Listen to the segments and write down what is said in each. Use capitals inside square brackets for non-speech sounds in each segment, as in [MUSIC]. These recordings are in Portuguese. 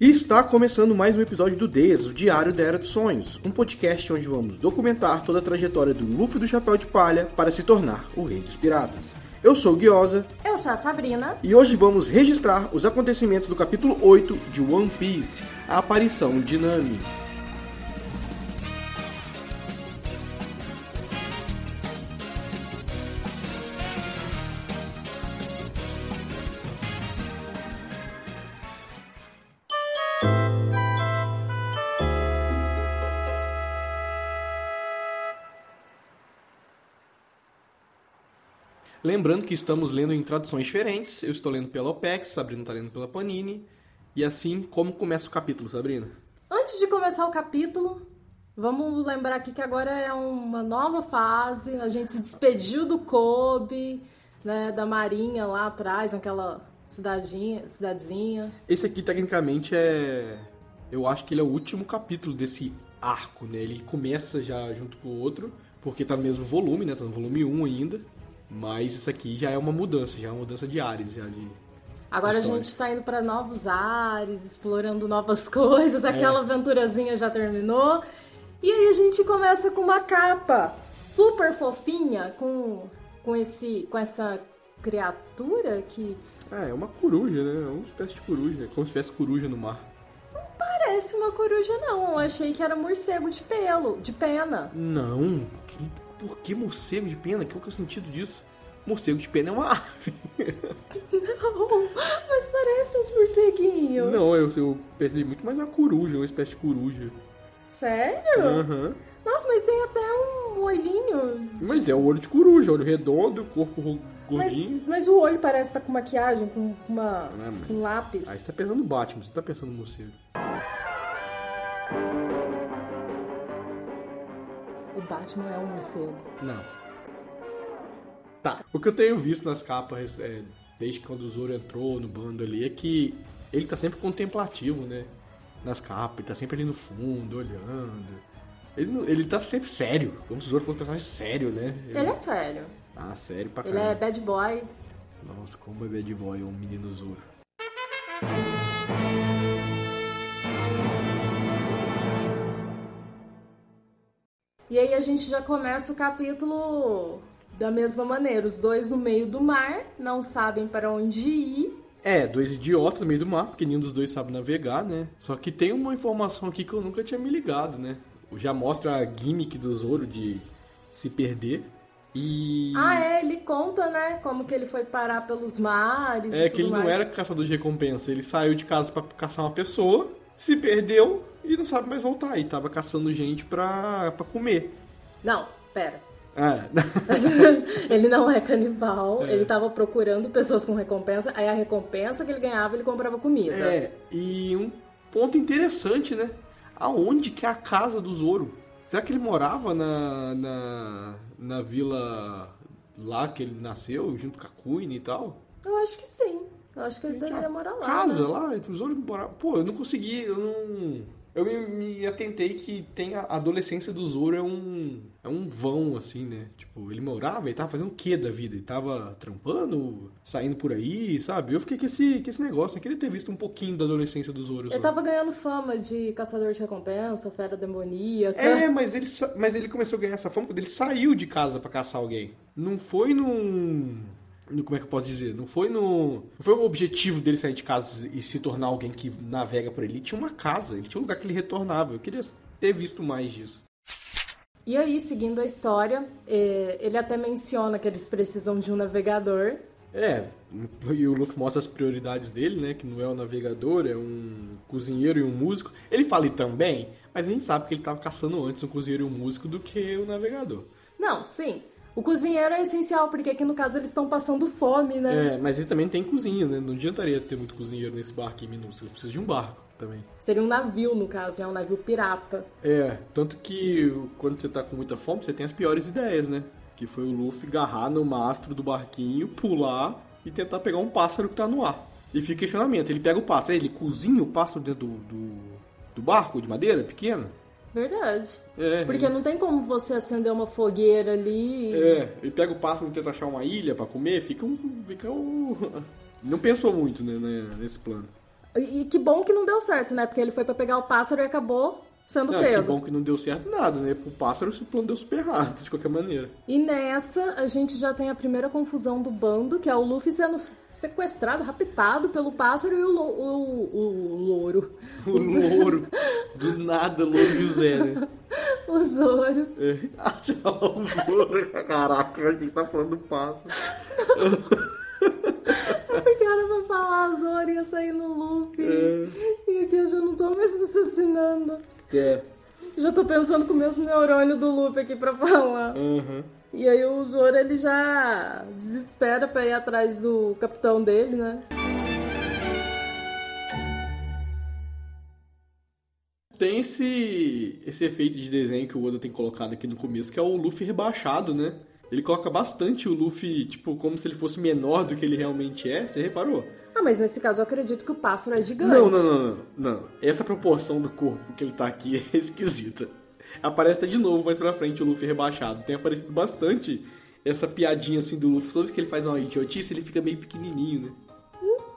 E está começando mais um episódio do Des, o Diário da Era dos Sonhos, um podcast onde vamos documentar toda a trajetória do Luffy do Chapéu de Palha para se tornar o Rei dos Piratas. Eu sou o Guiosa. Eu sou a Sabrina. E hoje vamos registrar os acontecimentos do capítulo 8 de One Piece, a aparição de Nami. Lembrando que estamos lendo em traduções diferentes. Eu estou lendo pela OPEX, Sabrina está lendo pela Panini. E assim, como começa o capítulo, Sabrina? Antes de começar o capítulo, vamos lembrar aqui que agora é uma nova fase. A gente se despediu do Kobe, né, da Marinha lá atrás, naquela cidadinha, cidadezinha. Esse aqui, tecnicamente, é... Eu acho que ele é o último capítulo desse arco, né? Ele começa já junto com o outro, porque tá no mesmo volume, né? Tá no volume 1 ainda. Mas isso aqui já é uma mudança, já é uma mudança de ares, já de Agora história. a gente tá indo para novos ares, explorando novas [LAUGHS] coisas, aquela é. aventurazinha já terminou. E aí a gente começa com uma capa super fofinha com com esse com essa criatura que é, é uma coruja, né? É uma espécie de coruja, como se tivesse coruja no mar. Não parece uma coruja não, eu achei que era morcego de pelo, de pena. Não, por que morcego de pena? Qual que é o sentido disso? Morcego de pena é uma ave. Não, mas parece uns morceguinhos. Não, eu, eu percebi muito mais uma coruja, uma espécie de coruja. Sério? Aham. Uhum. Nossa, mas tem até um olhinho. Mas é o olho de coruja, olho redondo, corpo gordinho. Mas, mas o olho parece estar tá com maquiagem, com uma ah, com lápis. Aí você tá pensando no Batman, você tá pensando no morcego. O Batman é um morcego. Não. Tá. O que eu tenho visto nas capas, é, desde quando o Zoro entrou no bando ali, é que ele tá sempre contemplativo, né? Nas capas, ele tá sempre ali no fundo, olhando. Ele, ele tá sempre sério, como se o Zoro fosse um personagem sério, né? Ele, ele é sério. Ah, sério pra caramba. Ele é bad boy. Nossa, como é bad boy um menino Zoro. E aí a gente já começa o capítulo da mesma maneira. Os dois no meio do mar, não sabem para onde ir. É, dois idiotas no meio do mar, porque nenhum dos dois sabe navegar, né? Só que tem uma informação aqui que eu nunca tinha me ligado, né? Já mostra a gimmick do Zoro de se perder. E. Ah, é, ele conta, né? Como que ele foi parar pelos mares. É, que ele mais. não era caçador de recompensa. Ele saiu de casa para caçar uma pessoa, se perdeu e não sabe mais voltar. E tava caçando gente pra, pra comer. Não, pera. É. [LAUGHS] ele não é canibal, é. ele tava procurando pessoas com recompensa, aí a recompensa que ele ganhava ele comprava comida. É, e um ponto interessante, né? Aonde que é a casa do Zoro? Será que ele morava na, na, na vila lá que ele nasceu, junto com a Queen e tal? Eu acho que sim. Eu acho que ele deveria morar lá. Casa né? lá, o Zoro morava. Pô, eu não consegui, eu não eu me, me, atentei que tem a adolescência do Zoro é um é um vão assim, né? Tipo, ele morava, ele tava fazendo o que da vida? Ele tava trampando, saindo por aí, sabe? Eu fiquei com esse, com esse negócio, eu queria ter visto um pouquinho da adolescência do Zoro. Ele tava ganhando fama de caçador de recompensa, fera demoníaca. É, mas ele mas ele começou a ganhar essa fama quando ele saiu de casa para caçar alguém. Não foi num como é que eu posso dizer? Não foi no. Não foi o objetivo dele sair de casa e se tornar alguém que navega por ele. Ele tinha uma casa, ele tinha um lugar que ele retornava. Eu queria ter visto mais disso. E aí, seguindo a história, é, ele até menciona que eles precisam de um navegador. É, e o Luffy mostra as prioridades dele, né? Que não é um navegador, é um cozinheiro e um músico. Ele fala e também, mas a gente sabe que ele estava caçando antes um cozinheiro e um músico do que o navegador. Não, sim. O cozinheiro é essencial, porque aqui no caso eles estão passando fome, né? É, mas eles também tem cozinha, né? Não adiantaria ter muito cozinheiro nesse barquinho minúsculo. Eles precisam de um barco também. Seria um navio, no caso, é um navio pirata. É, tanto que quando você tá com muita fome, você tem as piores ideias, né? Que foi o Luffy agarrar no mastro do barquinho, pular e tentar pegar um pássaro que tá no ar. E fica questionamento, ele pega o pássaro, ele cozinha o pássaro dentro do, do, do barco de madeira pequeno? Verdade. É, Porque é. não tem como você acender uma fogueira ali. É, e pega o pássaro e tenta achar uma ilha para comer, fica um. Fica um... [LAUGHS] Não pensou muito né, né, nesse plano. E que bom que não deu certo, né? Porque ele foi para pegar o pássaro e acabou sendo não, pego. Que bom que não deu certo nada, né? Pro pássaro o plano deu super errado, de qualquer maneira. E nessa, a gente já tem a primeira confusão do bando, que é o Luffy sendo sequestrado, raptado pelo pássaro e o, lo, o, o, o louro. O [LAUGHS] louro. Do nada, louro José, né? O Zoro. É. [LAUGHS] Ah, você falou o Zoro. Caraca, a gente tá falando do pássaro. É porque era pra falar Zoro ia sair no Luffy. É. E aqui eu já não tô mais raciocinando. É. Já tô pensando com o mesmo neurônio do Luffy aqui pra falar. Uhum. E aí o Zoro ele já desespera pra ir atrás do capitão dele, né? Tem esse, esse efeito de desenho que o Oda tem colocado aqui no começo, que é o Luffy rebaixado, né? Ele coloca bastante o Luffy, tipo, como se ele fosse menor do que ele realmente é. Você reparou? Ah, mas nesse caso eu acredito que o pássaro é gigante. Não, não, não, não. não. Essa proporção do corpo que ele tá aqui [LAUGHS] é esquisita. Aparece até de novo mais pra frente o Luffy rebaixado. Tem aparecido bastante essa piadinha assim do Luffy. Toda vez que ele faz uma idiotice, ele fica meio pequenininho, né?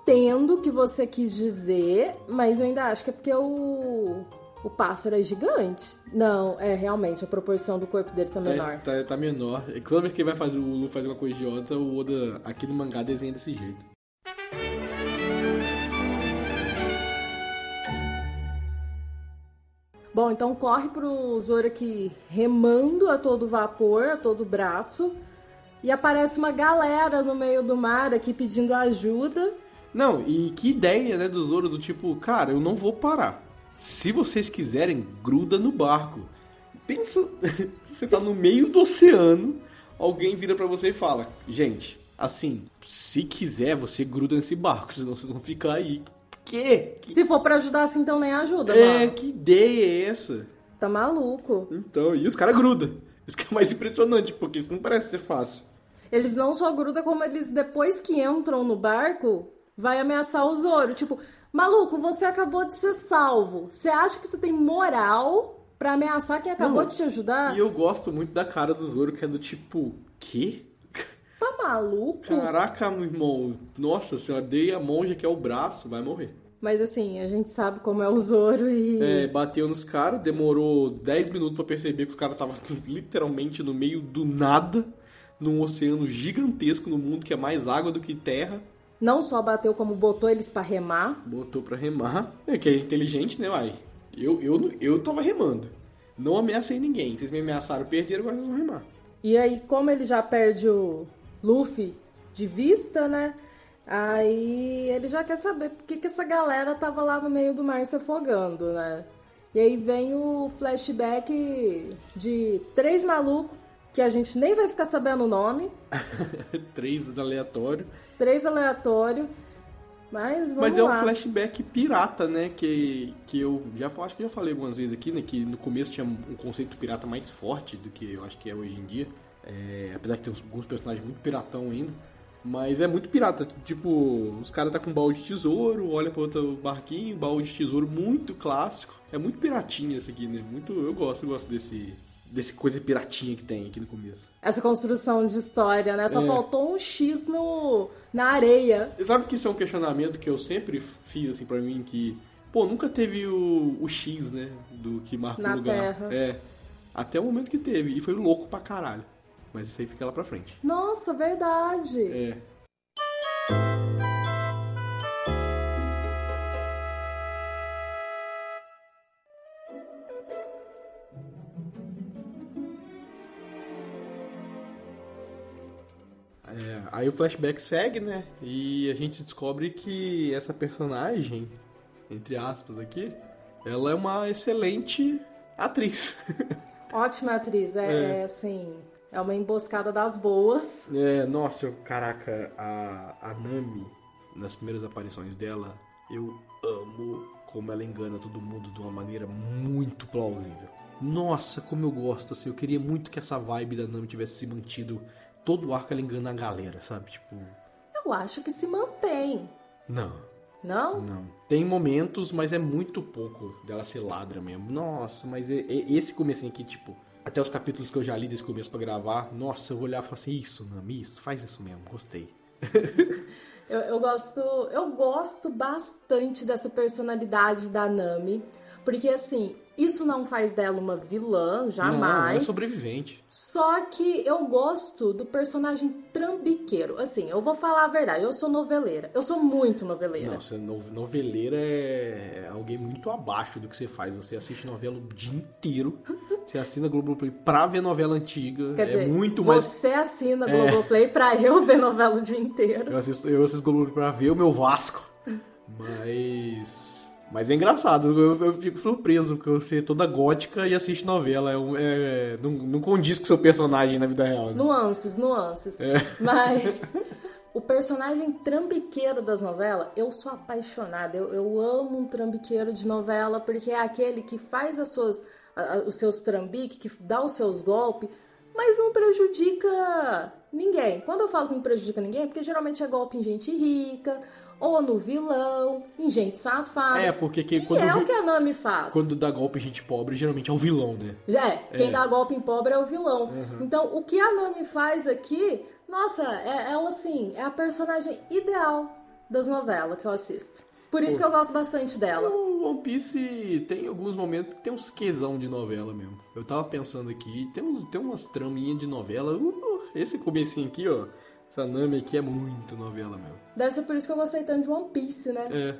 Entendo o que você quis dizer, mas eu ainda acho que é porque o, o pássaro é gigante. Não, é realmente, a proporção do corpo dele tá menor. Tá, tá, tá menor. E toda vez que ele vai fazer o Luffy fazer uma coisa idiota, o Oda aqui no mangá desenha desse jeito. Bom, então corre pro Zoro aqui remando a todo vapor, a todo braço. E aparece uma galera no meio do mar aqui pedindo ajuda. Não, e que ideia, né, do Zoro, do tipo, cara, eu não vou parar. Se vocês quiserem, gruda no barco. Pensa, [LAUGHS] você tá no meio do oceano, alguém vira para você e fala, gente, assim, se quiser, você gruda nesse barco, [LAUGHS] senão vocês vão ficar aí quê? Se for para ajudar assim, então nem ajuda, É, mano. que ideia é essa? Tá maluco. Então, e os caras grudam. Isso que é mais impressionante, porque isso não parece ser fácil. Eles não só grudam, como eles, depois que entram no barco, vai ameaçar o Zoro. Tipo, maluco, você acabou de ser salvo. Você acha que você tem moral pra ameaçar quem acabou Não, de te ajudar? E eu gosto muito da cara do Zoro, que é do tipo, quê? [LAUGHS] Tá maluco? Caraca, meu irmão. Nossa senhora, dei a monja que é o braço, vai morrer. Mas assim, a gente sabe como é o Zoro e. É, bateu nos caras, demorou 10 minutos para perceber que os caras estavam [LAUGHS] literalmente no meio do nada, num oceano gigantesco no mundo que é mais água do que terra. Não só bateu, como botou eles para remar. Botou para remar. É que é inteligente, né, uai? Eu, eu, eu tava remando. Não ameacei ninguém. Vocês me ameaçaram perder, agora vocês vão remar. E aí, como ele já perde o Luffy de vista, né? Aí ele já quer saber por que, que essa galera tava lá no meio do mar se afogando, né? E aí vem o flashback de três malucos que a gente nem vai ficar sabendo o nome. [LAUGHS] três aleatório. Três aleatório. Mas vamos Mas é lá. um flashback pirata, né? Que, que eu já acho que já falei algumas vezes aqui, né? Que no começo tinha um conceito pirata mais forte do que eu acho que é hoje em dia. É, apesar de ter uns, alguns personagens muito piratão ainda. Mas é muito pirata. Tipo, os caras tá com um baú de tesouro, olha para outro barquinho, baú de tesouro muito clássico. É muito piratinha esse aqui, né? Muito, eu gosto, eu gosto desse desse coisa piratinha que tem aqui no começo. Essa construção de história, né? Só É. faltou um X no na areia. E sabe que isso é um questionamento que eu sempre fiz assim para mim que, pô, nunca teve o, o X, né, do que marca Na o lugar. Terra. É. Até o momento que teve e foi louco pra caralho. Mas isso aí fica lá pra frente. Nossa, verdade. É. É, aí o flashback segue, né? E a gente descobre que essa personagem, entre aspas aqui, ela é uma excelente atriz. [LAUGHS] Ótima atriz, é, é, assim, é uma emboscada das boas. É, nossa, caraca, a, a Nami, nas primeiras aparições dela, eu amo como ela engana todo mundo de uma maneira muito plausível. Nossa, como eu gosto, assim, eu queria muito que essa vibe da Nami tivesse se mantido todo o arco ela engana a galera, sabe? Tipo, Eu acho que se mantém. não, Não? não. Tem momentos, mas é muito pouco dela ser ladra mesmo. Nossa, mas é- é- esse comecinho aqui, tipo, até os capítulos que eu já li desse começo pra gravar, nossa, eu olhava e falava assim, isso, Nami, isso, faz isso mesmo, gostei. [LAUGHS] Eu, eu gosto, eu gosto bastante dessa personalidade da Nami, porque assim, isso não faz dela uma vilã, Não, é jamais. sobrevivente. Só que eu gosto do personagem trambiqueiro. Assim, eu vou falar a verdade, eu sou noveleira. Eu sou muito noveleira. Nossa, no- noveleira é alguém muito abaixo do que você faz. Você assiste novela o dia inteiro. Você assina Globoplay pra ver novela antiga. Quer é dizer, muito mais. você assina Globoplay pra eu ver novela o dia inteiro. Eu assisto, eu assisto Globoplay pra ver o meu Vasco. Mas. Mas é engraçado, eu, eu fico surpreso, porque você é toda gótica e assiste novela. É, é- não, não condiz com o seu personagem na vida real. Né? Nuances, nuances. É. [LAUGHS] Mas o personagem trambiqueiro das novelas, eu sou apaixonada. Eu, eu amo um trambiqueiro de novela, porque é aquele que faz as suas, os seus trambiques, que dá os seus golpes, mas não prejudica ninguém. Quando eu falo que não prejudica ninguém, é porque geralmente é golpe em gente rica, ou no vilão, em gente safada. É, porque que- que quando é o que a Nami faz. Quando dá golpe em gente pobre, geralmente é o vilão, né? É, quem É. dá golpe em pobre é o vilão. Então, o que a Nami faz aqui, nossa, é, ela assim, é a personagem ideal das novelas que eu assisto. Por isso que eu gosto bastante dela. O One Piece tem alguns momentos que tem uns quesão de novela mesmo. Eu tava pensando aqui, tem, uns, tem umas traminhas de novela. Uh, esse comecinho aqui, ó. Essa Nami aqui é muito novela mesmo. Deve ser por isso que eu gostei tanto de One Piece, né? É.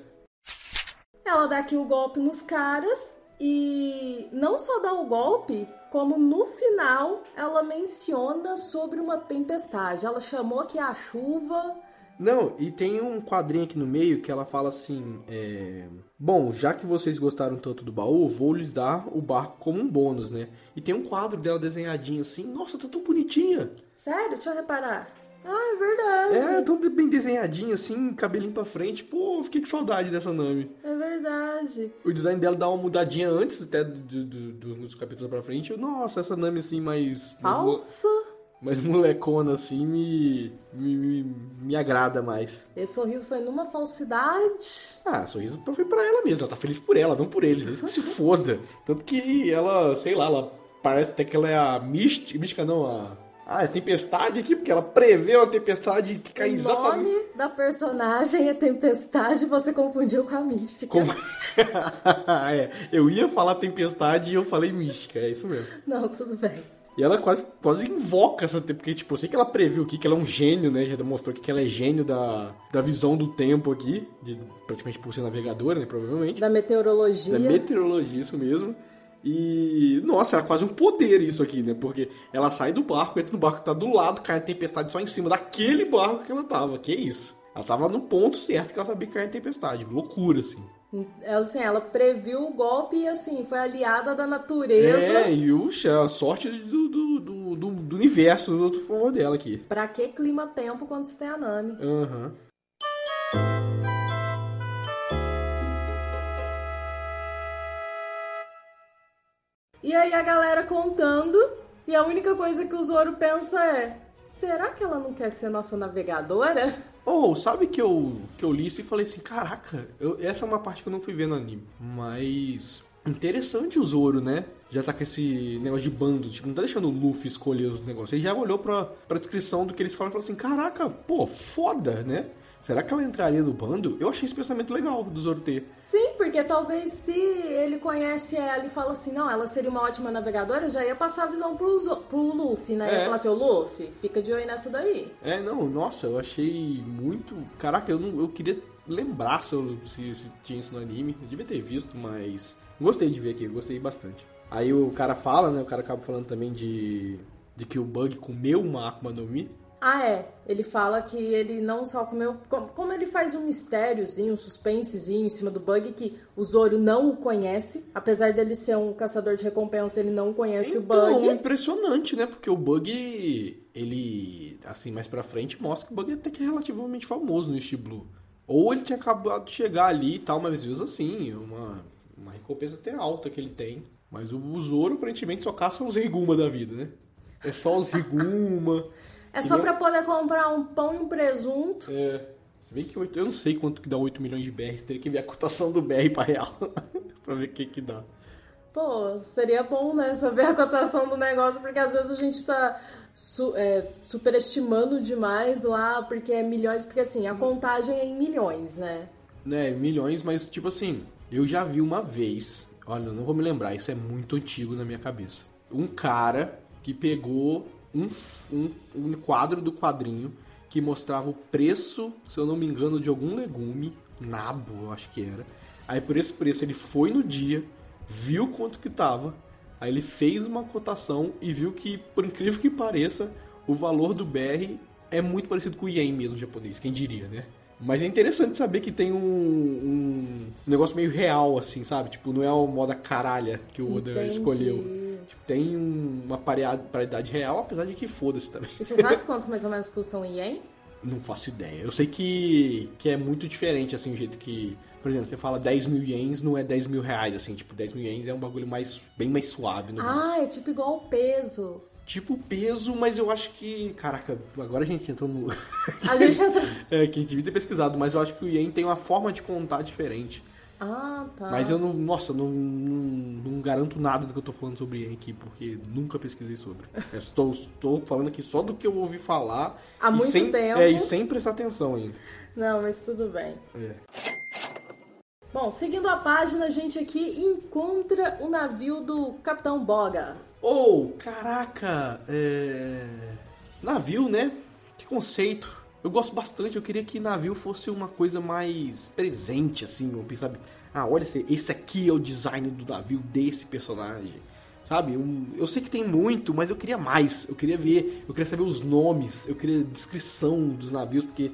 Ela dá aqui o golpe nos caras e não só dá o golpe, como no final ela menciona sobre uma tempestade. Ela chamou que a chuva Não, e tem um quadrinho aqui no meio que ela fala assim: é, Bom, já que vocês gostaram tanto do baú, vou lhes dar o barco como um bônus, né? E tem um quadro dela desenhadinho assim. Nossa, tá tão bonitinha. Sério? Deixa eu reparar. Ah, é verdade. É, tão bem desenhadinha assim, cabelinho pra frente. Pô, fiquei com saudade dessa Nami. É verdade. O design dela dá uma mudadinha antes, até do, do- do- dos capítulos pra frente. Eu, Nossa, essa Nami assim, mais. Falsa. mais molecona assim, me, me, me, me agrada mais. Esse sorriso foi numa falsidade. Ah, sorriso foi pra ela mesma. Ela tá feliz por ela, não por eles. Eles que se foda. Tanto que ela, sei lá, ela parece até que ela é a mística. Mística não, a. Ah, é tempestade aqui, porque ela prevê uma tempestade que cai o exatamente. nome da personagem é Tempestade, você confundiu com a Mística. Como... [LAUGHS] é, eu ia falar tempestade e eu falei mística, é isso mesmo. Não, tudo bem. E ela quase, quase invoca essa tempo, porque, tipo, eu sei que ela previu aqui que ela é um gênio, né? Já demonstrou aqui que ela é gênio da, da visão do tempo aqui, de, praticamente por ser navegadora, né? Provavelmente. Da meteorologia. Da meteorologia, isso mesmo. E, nossa, era quase um poder isso aqui, né? Porque ela sai do barco, entra no barco, tá do lado, cai a tempestade só em cima daquele barco que ela tava. Que isso? Ela tava no ponto certo que ela sabia que caia a tempestade. Loucura, assim. Ela, assim, ela previu o golpe e, assim, foi aliada da natureza. É, e uxa, a sorte do, do, do, do, universo do outro favor dela aqui. Pra que clima-tempo quando você tem a Nami? Aham. E aí a galera contando, e a única coisa que o Zoro pensa é: será que ela não quer ser nossa navegadora? Ou, sabe que eu, que eu li isso e falei assim, caraca, eu- essa é uma parte que eu não fui ver no anime. Mas interessante o Zoro, né? Já tá com esse negócio de bando, tipo, não tá deixando o Luffy escolher os negócios. Ele já olhou pra, pra descrição do que eles falam e falou assim, caraca, pô, foda, né? Será que ela entraria no bando? Eu achei esse pensamento legal do Zoro ter. Sim, porque talvez se ele conhece ela e fala assim, não, ela seria uma ótima navegadora, já ia passar a visão pro, pro Luffy, né? Ia É. falar assim, ô Luffy, fica de olho nessa daí. É, não, nossa, eu achei muito. Caraca, eu, não, eu queria lembrar se, eu- se, se tinha isso no anime. Eu devia ter visto, mas. Gostei de ver aqui, gostei bastante. Aí o cara fala, né? O cara acaba falando também de. de que o Bug comeu uma Akuma no Mi. Ah, é. Ele fala que ele não só comeu. Como, ele faz um mistériozinho, um suspensezinho em cima do bug, que o Zoro não o conhece. Apesar dele ser um caçador de recompensa, ele não conhece o Então, bug. impressionante, né? Porque o Bug, ele, assim, mais pra frente, mostra que o Bug até que é relativamente famoso no East Blue. Ou ele tinha acabado de chegar ali e tal, mas mesmo assim, uma, uma recompensa até alta que ele tem. Mas o Zoro, aparentemente, só caça os Riguma da vida, né? É só os Riguma. [LAUGHS] É só pra poder comprar um pão e um presunto. É. Se bem que oito- eu não sei quanto que dá 8 milhões de BRs, teria que ver a cotação do BR pra real. [LAUGHS] pra ver o que que dá. pô, seria bom, né, saber a cotação do negócio, porque às vezes a gente tá su é, superestimando demais lá, porque é milhões, porque assim, a contagem é em milhões, né? Né, milhões, mas tipo assim, eu já vi uma vez, olha, eu não vou me lembrar, isso é muito antigo na minha cabeça. Um cara que pegou um, um, um quadro do quadrinho que mostrava o preço, se eu não me engano, de algum legume, nabo, eu acho que era. Aí por esse preço ele foi no dia, viu quanto que tava, aí ele fez uma cotação e viu que, por incrível que pareça, o valor do BR é muito parecido com o Yen mesmo japonês, quem diria, né? Mas é interessante saber que tem um, um negócio meio real, assim, sabe? Tipo, não é uma moda caralha que o Oda Entendi. escolheu. Tipo, tem uma paridade, real, apesar de que foda-se também. E você sabe quanto mais ou menos custa um ien? [LAUGHS] Não faço ideia. Eu sei que, que é muito diferente, assim, o jeito que... Por exemplo, você fala 10 mil ienes, não é 10 mil reais, assim. Tipo, 10 mil ienes é um bagulho mais, bem mais suave no. Ah, é tipo igual o peso. Tipo peso, mas eu acho que... Caraca, agora a gente entrou no... A gente entra... [LAUGHS] é, que a gente devia ter pesquisado, mas eu acho que o ien tem uma forma de contar diferente. Ah, tá. Mas eu não, nossa, não, não, não garanto nada do que eu tô falando sobre aqui, porque nunca pesquisei sobre. Eu estou, estou falando aqui só do que eu ouvi falar. Há e muito sem, tempo. É, e sem prestar atenção ainda. Não, mas tudo bem. É. Bom, seguindo a página, a gente aqui encontra o navio do Capitão Boga. Oh, caraca! É... Navio, né? Que conceito. Eu gosto bastante, eu queria que navio fosse uma coisa mais presente, assim, meu, sabe? Ah, olha, esse, aqui é o design do navio desse personagem. Sabe? Um- eu sei que tem muito, mas eu queria mais. Eu queria ver, eu queria saber os nomes, eu queria descrição dos navios, porque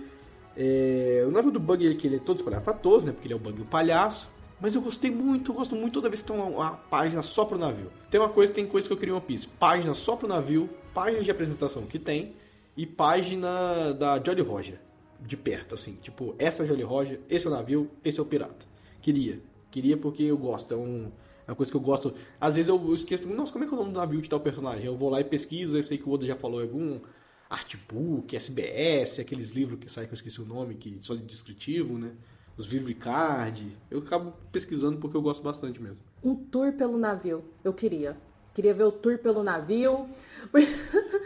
é, o navio do Bug, ele, ele é todo espalhafatoso, né? Porque ele é o Bug e o palhaço. Mas eu gostei muito, eu gosto muito toda vez que tem uma, uma página só pro navio. Tem uma coisa, tem coisa que eu queria em One Piece. Página só pro navio, página de apresentação que tem, e página da Jolly Roger. De perto, assim. Tipo, essa é a Jolly Roger, esse é o navio, esse é o pirata. Queria. Queria porque eu gosto. É, um, é uma coisa que eu gosto. Às vezes eu esqueço, nossa, como é que é o nome do navio de tal personagem? Eu vou lá e pesquiso, eu sei que o Oda já falou em algum artbook, SBS, aqueles livros que saem que eu esqueci o nome, que só de descritivo, né? Os Card. Eu acabo pesquisando porque eu gosto bastante mesmo. Um tour pelo navio. Eu queria. Queria ver o tour pelo navio. Pô, [LAUGHS]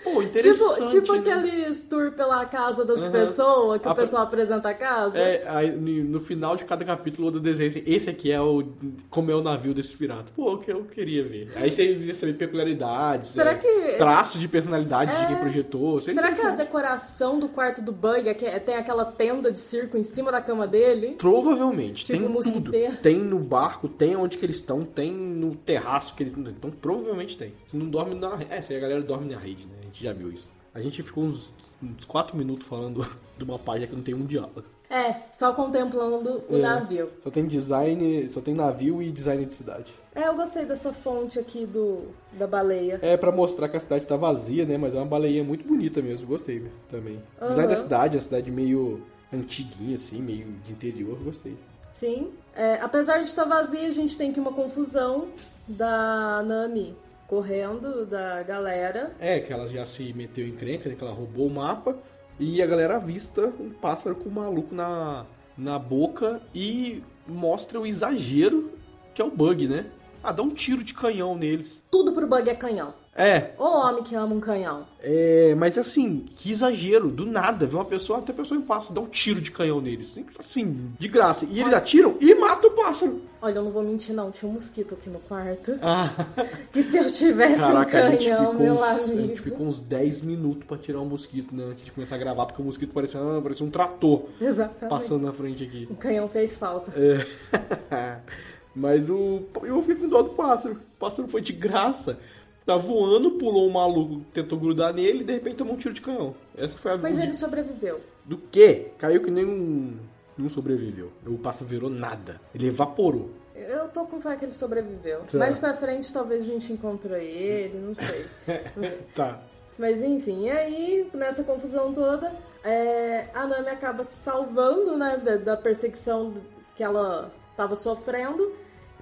tipo, interessante. tipo né? aqueles tour pela casa das Aham. pessoas, que o A- pessoal apresenta a casa. É, aí no final de cada capítulo do desenho, assim, esse aqui é o. Como é o navio desses piratas. Pô, que eu queria ver. Aí você ia saber peculiaridades. Será é, que- Traço de personalidade de É. quem projetou. Seria Será que a decoração do quarto do Bug é que tem aquela tenda de circo em cima da cama dele? Provavelmente. Tipo tem tudo. Tem no barco, tem onde que eles estão, tem no terraço que eles estão. Então provavelmente tem. Se não dorme na. É, se a galera dorme na rede, né? A gente já viu isso. A gente ficou uns, uns 4 minutos falando [LAUGHS] de uma página que não tem um diálogo. É, só contemplando o É. navio. Só tem design. Só tem navio e design de cidade. É, eu gostei dessa fonte aqui do da baleia. É pra mostrar que a cidade tá vazia, né? Mas é uma baleinha muito bonita mesmo, gostei também. Aham. Design da cidade, a cidade meio antiguinha, assim, meio de interior, gostei. Sim. É, apesar de estar vazia, a gente tem aqui uma confusão da Nami correndo da galera. É, que ela já se meteu em crenca, né? Que ela roubou o mapa. E a galera avista um pássaro com um maluco na, na boca e mostra o exagero que é o bug, né? Ah, dá um tiro de canhão neles. Tudo pro Bug é canhão. É, O homem que ama um canhão. É, mas assim, que exagero, do nada, vê uma pessoa, até a pessoa em pássaro, dá um tiro de canhão neles. Assim, de graça. E eles atiram e matam o pássaro. Olha, eu não vou mentir não, tinha um mosquito aqui no quarto. Ah, [LAUGHS] Que se eu tivesse caraca, um a canhão, meu uns, a amigo. gente ficou uns 10 minutos pra tirar um mosquito, né? Antes de começar a gravar, porque o mosquito parecia, ah, parecia um trator Exatamente. passando na frente aqui. O canhão fez falta. É. [LAUGHS] Mas o. Eu fiquei com dó do pássaro. O pássaro foi de graça. Tá voando, pulou um maluco, tentou grudar nele e de repente tomou um tiro de canhão. Essa foi a Mas ele sobreviveu. Do quê? Caiu que nem um. Não sobreviveu. O pássaro virou nada. Ele evaporou. Eu tô com fé que ele sobreviveu. Tá. Mais pra frente talvez a gente encontre ele, não sei. [LAUGHS] Tá. Mas enfim, e aí, nessa confusão toda, é, a Nami acaba se salvando, né, da, da perseguição que ela tava sofrendo.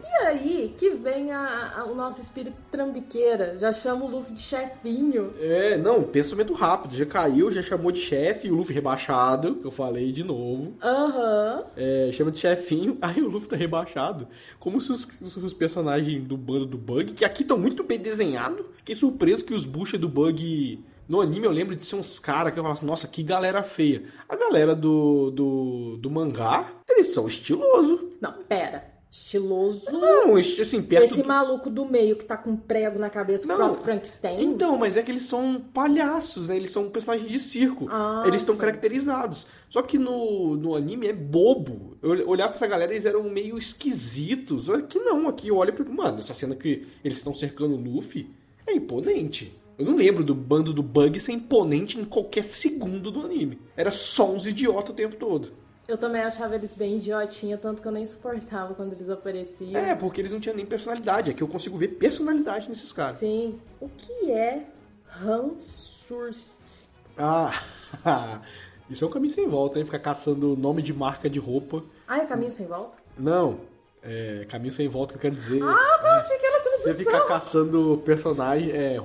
E aí que vem a- a- o nosso espírito trambiqueira, já chama o Luffy de chefinho. É, não, pensamento rápido. Já caiu, já chamou de chefe, o Luffy rebaixado, que eu falei de novo. Aham. É, chama de chefinho, [LAUGHS] aí o Luffy tá rebaixado. Como se os, os- os personagens do bando do Bug, que aqui estão muito bem desenhados. Fiquei surpreso que os bucha do Bug. No anime eu lembro de ser uns caras que eu falo assim, nossa, que galera feia. A galera do, do, do mangá, eles são estilosos. Não, pera. Estiloso. Não, assim, perto Esse do... maluco do meio que tá com um prego na cabeça, o Não. próprio Frankenstein. Então, mas é que eles são palhaços, né? Eles são personagens de circo. Ah, eles estão caracterizados. Só que no, no anime é bobo. Eu olhar pra essa galera, eles eram meio esquisitos. Aqui não, aqui eu olho e fico, mano, essa cena que eles estão cercando o Luffy é imponente. Eu não lembro do bando do Bug ser imponente em qualquer segundo do anime. Era só uns idiotas o tempo todo. Eu também achava eles bem idiotinha, tanto que eu nem suportava quando eles apareciam. É, porque eles não tinham nem personalidade. Aqui eu consigo ver personalidade nesses caras. Sim. O que é Hansurst? Ah, [LAUGHS] isso é um caminho sem volta, hein? Ficar caçando nome de marca de roupa. Ah, é caminho sem volta? Não, é caminho sem volta que eu quero dizer. Ah, tá, achei que era Você tradução. ficar caçando personagem, é,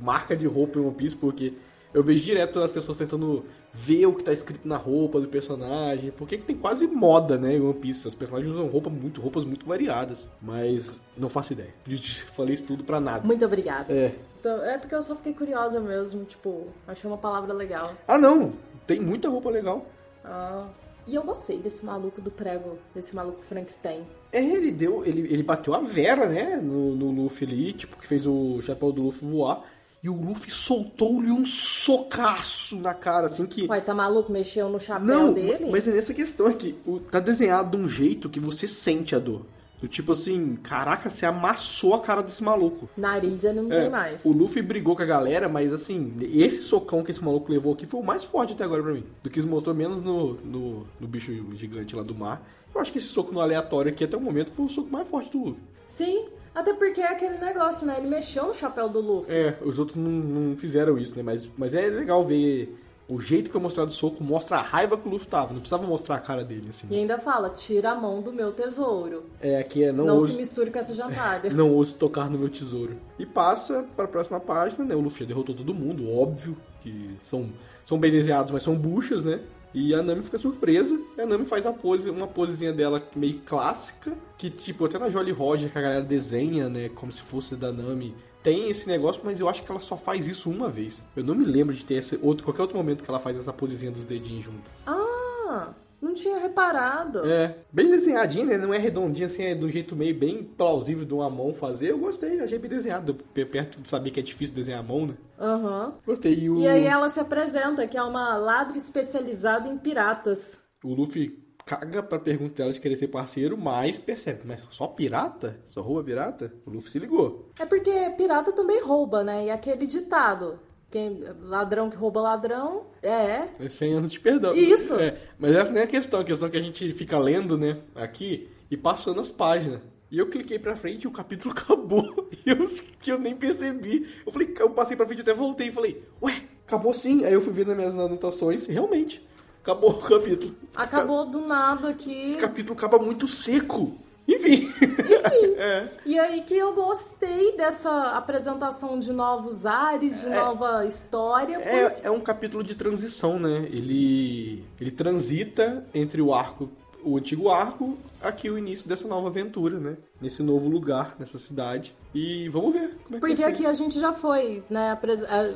marca de roupa em One Piece, porque eu vejo direto as pessoas tentando ver o que tá escrito na roupa do personagem, porque que tem quase moda, né, em One Piece. Os personagens usam roupa muito, roupas muito variadas, mas não faço ideia. [LAUGHS] Falei isso tudo pra nada. Muito obrigada. É. Então, é porque eu só fiquei curiosa mesmo, tipo, achei uma palavra legal. Ah, não, tem muita roupa legal. Ah. E eu gostei desse maluco do prego, desse maluco Frankenstein. É, ele deu. Ele, ele bateu a Vera, né? No, no Luffy ali, tipo, que fez o chapéu do Luffy voar. E o Luffy soltou-lhe um socaço na cara, assim que. Ué, tá maluco? Mexeu no chapéu Não, dele? mas é nessa questão aqui. O, tá desenhado de um jeito que você sente a dor. Do tipo assim, caraca, você amassou a cara desse maluco. Nariz ele não É, tem mais. O Luffy brigou com a galera, mas assim, esse socão que esse maluco levou aqui foi o mais forte até agora pra mim. Do que se mostrou menos no, no, no bicho gigante lá do mar. Eu acho que esse soco no aleatório aqui até o momento foi o soco mais forte do Luffy. Sim, até porque é aquele negócio, né? Ele mexeu no chapéu do Luffy. É, os outros não, não fizeram isso, né? Mas, mas é legal ver o jeito que é mostrado o soco, mostra a raiva que o Luffy tava. Não precisava mostrar a cara dele, assim. E ainda fala, tira a mão do meu tesouro. É, aqui é não, Não, se misture com essa jantalha. [LAUGHS] não ouse tocar no meu tesouro. E passa pra próxima página, né? O Luffy já derrotou todo mundo, óbvio, que são, são bem desenhados, mas são buchas, né? E a Nami fica surpresa, e a Nami faz a pose, uma posezinha dela meio clássica, que tipo, até na Jolly Roger que a galera desenha, né, como se fosse da Nami, tem esse negócio, mas eu acho que ela só faz isso uma vez. Eu não me lembro de ter esse outro, qualquer outro momento que ela faz essa posezinha dos dedinhos junto. Ah, não tinha reparado. É, bem desenhadinho, né? Não é redondinho assim, é de um jeito meio bem plausível de uma mão fazer. Eu gostei, achei bem desenhado. Perto de saber que é difícil desenhar a mão, né? Aham. Gostei. E o, E aí ela se apresenta, que é uma ladra especializada em piratas. o Luffy caga pra pergunta dela de querer ser parceiro, mas percebe, mas só pirata? Só rouba pirata? O Luffy se ligou. É porque pirata também rouba, né? E aquele ditado. Quem, ladrão que rouba ladrão, é. É 100 anos de perdão. Isso. É, mas essa nem é a questão. A questão é que a gente fica lendo, né, aqui e passando as páginas. E eu cliquei pra frente e o capítulo [LAUGHS] acabou. E eu, que eu nem percebi. Eu falei, eu passei pra frente até voltei e falei, ué, acabou sim. Aí eu fui ver nas minhas anotações e realmente, acabou o capítulo. Acabou do nada aqui. Esse capítulo acaba muito seco. Enfim. Enfim. [LAUGHS] é. E aí que eu gostei dessa apresentação de novos ares, de nova história. porque- É, é um capítulo de transição, né? Ele, ele transita entre o arco, o antigo arco, aqui o início dessa nova aventura, né? Nesse novo lugar, nessa cidade. E vamos ver como é que Porque aqui a gente já foi, né?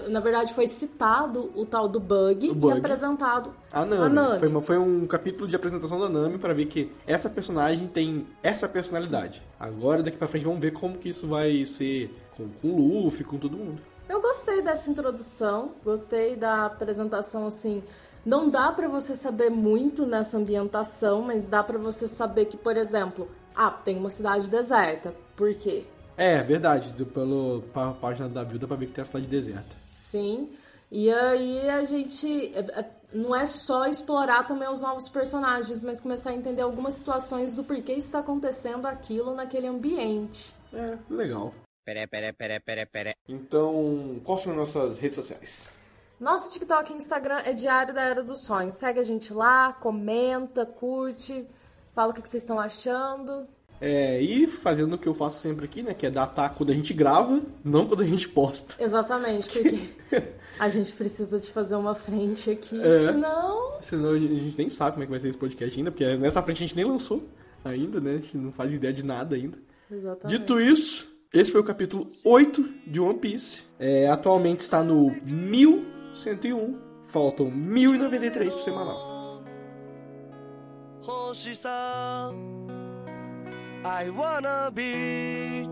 Na verdade, foi citado o tal do bug, Bug. e apresentado A Nami. a Nami. Foi, uma- foi um capítulo de apresentação da Nami pra ver que essa personagem tem essa personalidade. Agora, daqui pra frente, vamos ver como que isso vai ser com, com o Luffy, com todo mundo. Eu gostei dessa introdução, gostei da apresentação assim. Não dá pra você saber muito nessa ambientação, mas dá pra você saber que, por exemplo, ah, tem uma cidade deserta. Por quê? É, verdade. Deu pelo, pela página da Vilda pra ver que tem a cidade deserta. Sim. E aí a gente é- é- não é só explorar também os novos personagens, mas começar a entender algumas situações do porquê está acontecendo aquilo naquele ambiente. É, legal. Pere, pere, pere, pere, pere. Então, quais são as nossas redes sociais? Nosso TikTok e Instagram é Diário da Era dos Sonhos. Segue a gente lá, comenta, curte, fala o que vocês estão achando. É, e fazendo o que eu faço sempre aqui, né? Que é datar quando a gente grava, não quando a gente posta. Exatamente, porque [LAUGHS] a gente precisa de fazer uma frente aqui, É. senão... Senão a gente nem sabe como é que vai ser esse podcast ainda, porque nessa frente a gente nem lançou ainda, né? A gente não faz ideia de nada ainda. Exatamente. Dito isso, esse foi o capítulo 8 de One Piece. É, atualmente está no 1101. Faltam 1093 pro semanal. 星さ I wanna be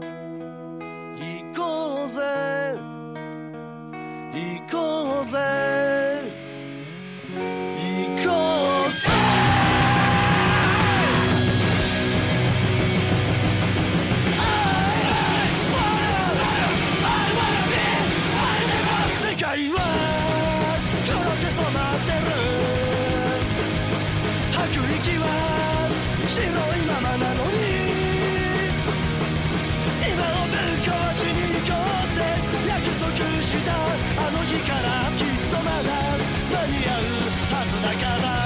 行こうぜ行こうぜ 吐く息は白いままなのに今をぶっ壊しに行こうって約束したあの日からきっとまだ間に合うはずだから